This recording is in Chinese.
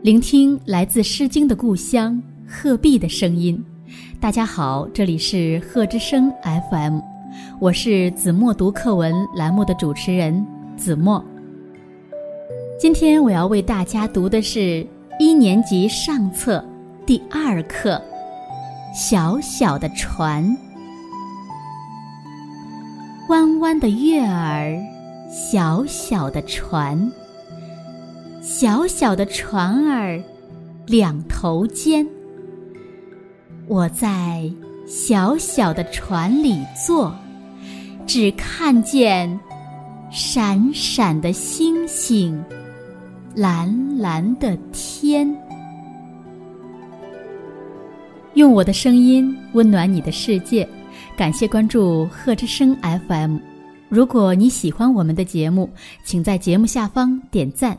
聆听来自《诗经》的故乡鹤壁的声音。大家好，这里是鹤之声 FM，我是子墨读课文栏目的主持人子墨。今天我要为大家读的是一年级上册第二课《小小的船》。弯弯的月儿，小小的船。小小的船儿，两头尖。我在小小的船里坐，只看见闪闪的星星，蓝蓝的天。用我的声音温暖你的世界，感谢关注贺之声 FM。如果你喜欢我们的节目，请在节目下方点赞。